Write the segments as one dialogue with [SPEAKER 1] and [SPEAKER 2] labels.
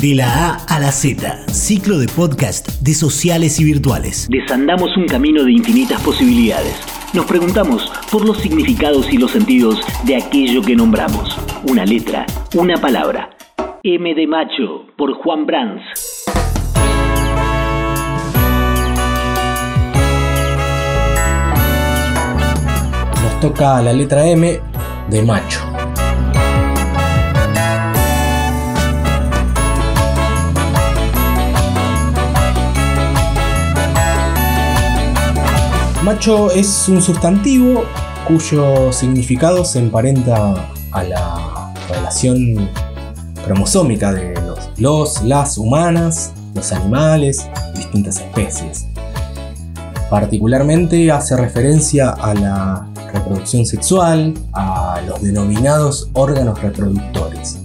[SPEAKER 1] De la A a la Z, ciclo de podcast de sociales y virtuales. Desandamos un camino de infinitas posibilidades. Nos preguntamos por los significados y los sentidos de aquello que nombramos. Una letra, una palabra. M de Macho, por Juan Brands.
[SPEAKER 2] Nos toca la letra M de Macho. Macho es un sustantivo cuyo significado se emparenta a la relación cromosómica de los, los, las humanas, los animales, distintas especies. Particularmente hace referencia a la reproducción sexual, a los denominados órganos reproductores.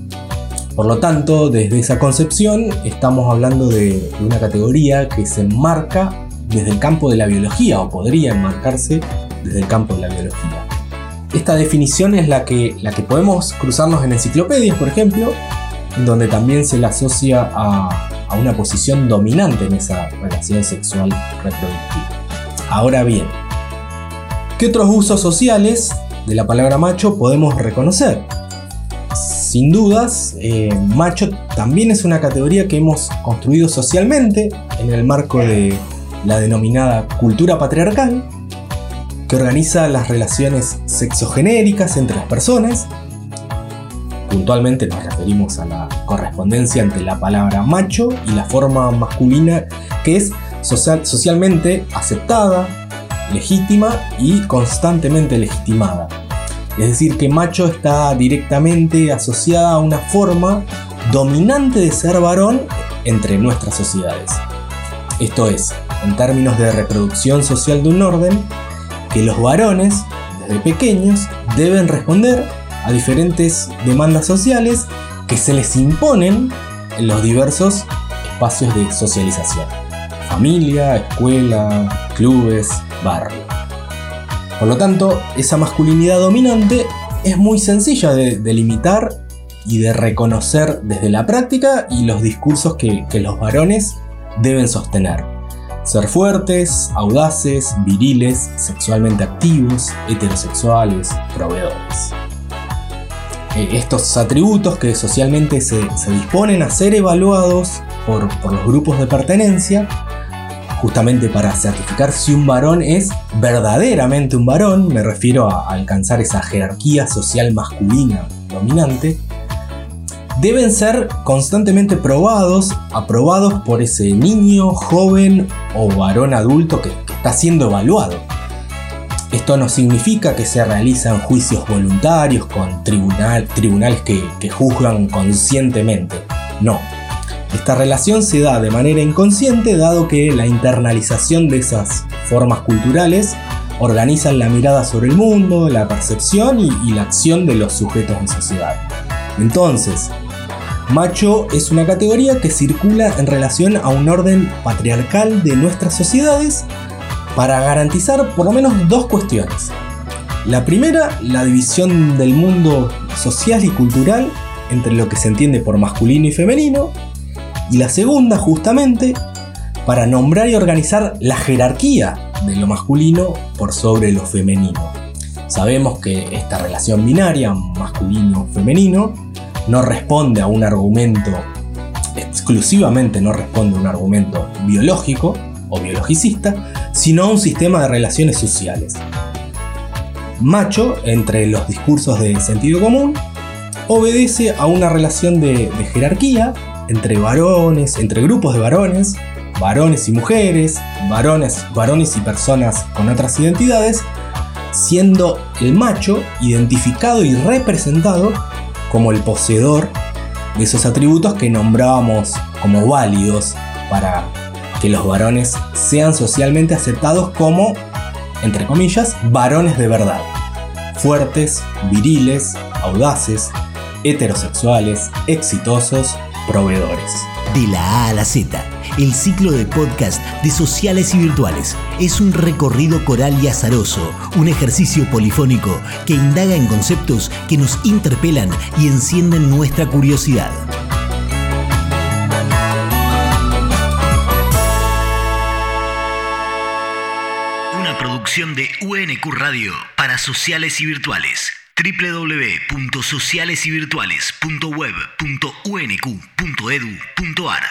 [SPEAKER 2] Por lo tanto, desde esa concepción estamos hablando de una categoría que se enmarca desde el campo de la biología o podría enmarcarse desde el campo de la biología. Esta definición es la que, la que podemos cruzarnos en enciclopedias, por ejemplo, donde también se la asocia a, a una posición dominante en esa relación sexual reproductiva. Ahora bien, ¿qué otros usos sociales de la palabra macho podemos reconocer? Sin dudas, eh, macho también es una categoría que hemos construido socialmente en el marco de la denominada cultura patriarcal, que organiza las relaciones sexogenéricas entre las personas. Puntualmente nos referimos a la correspondencia entre la palabra macho y la forma masculina que es social, socialmente aceptada, legítima y constantemente legitimada. Es decir, que macho está directamente asociada a una forma dominante de ser varón entre nuestras sociedades. Esto es, en términos de reproducción social de un orden, que los varones, desde pequeños, deben responder a diferentes demandas sociales que se les imponen en los diversos espacios de socialización. Familia, escuela, clubes, barrio. Por lo tanto, esa masculinidad dominante es muy sencilla de delimitar y de reconocer desde la práctica y los discursos que, que los varones deben sostener. Ser fuertes, audaces, viriles, sexualmente activos, heterosexuales, proveedores. Eh, estos atributos que socialmente se, disponen a ser evaluados por, los grupos de pertenencia, justamente para certificar si un varón es verdaderamente un varón, me refiero a alcanzar esa jerarquía social masculina dominante, deben ser constantemente probados, aprobados por ese niño, joven o varón adulto que, está siendo evaluado. Esto no significa que se realizan juicios voluntarios con tribunales que, que juzgan conscientemente. No. Esta relación se da de manera inconsciente dado que la internalización de esas formas culturales organizan la mirada sobre el mundo, la percepción y, y la acción de los sujetos en sociedad. Entonces, Macho es una categoría que circula en relación a un orden patriarcal de nuestras sociedades para garantizar por lo menos dos cuestiones. La primera, la división del mundo social y cultural entre lo que se entiende por masculino y femenino. Y la segunda, justamente, para nombrar y organizar la jerarquía de lo masculino por sobre lo femenino. Sabemos que esta relación binaria, masculino-femenino, no responde a un argumento, exclusivamente no responde a un argumento biológico o biologicista, sino a un sistema de relaciones sociales. Macho, entre los discursos de sentido común, obedece a una relación de, jerarquía entre varones, entre grupos de varones, varones y mujeres, varones, varones y personas con otras identidades, siendo el macho identificado y representado como el poseedor de esos atributos que nombrábamos como válidos para que los varones sean socialmente aceptados como, entre comillas, varones de verdad. Fuertes, viriles, audaces, heterosexuales, exitosos, proveedores.
[SPEAKER 1] De la A a la Z el ciclo de podcast de sociales y virtuales. Es un recorrido coral y azaroso, un ejercicio polifónico que indaga en conceptos que nos interpelan y encienden nuestra curiosidad. Una producción de UNQ Radio para sociales y virtuales. www.socialesyvirtuales.web.unq.edu.ar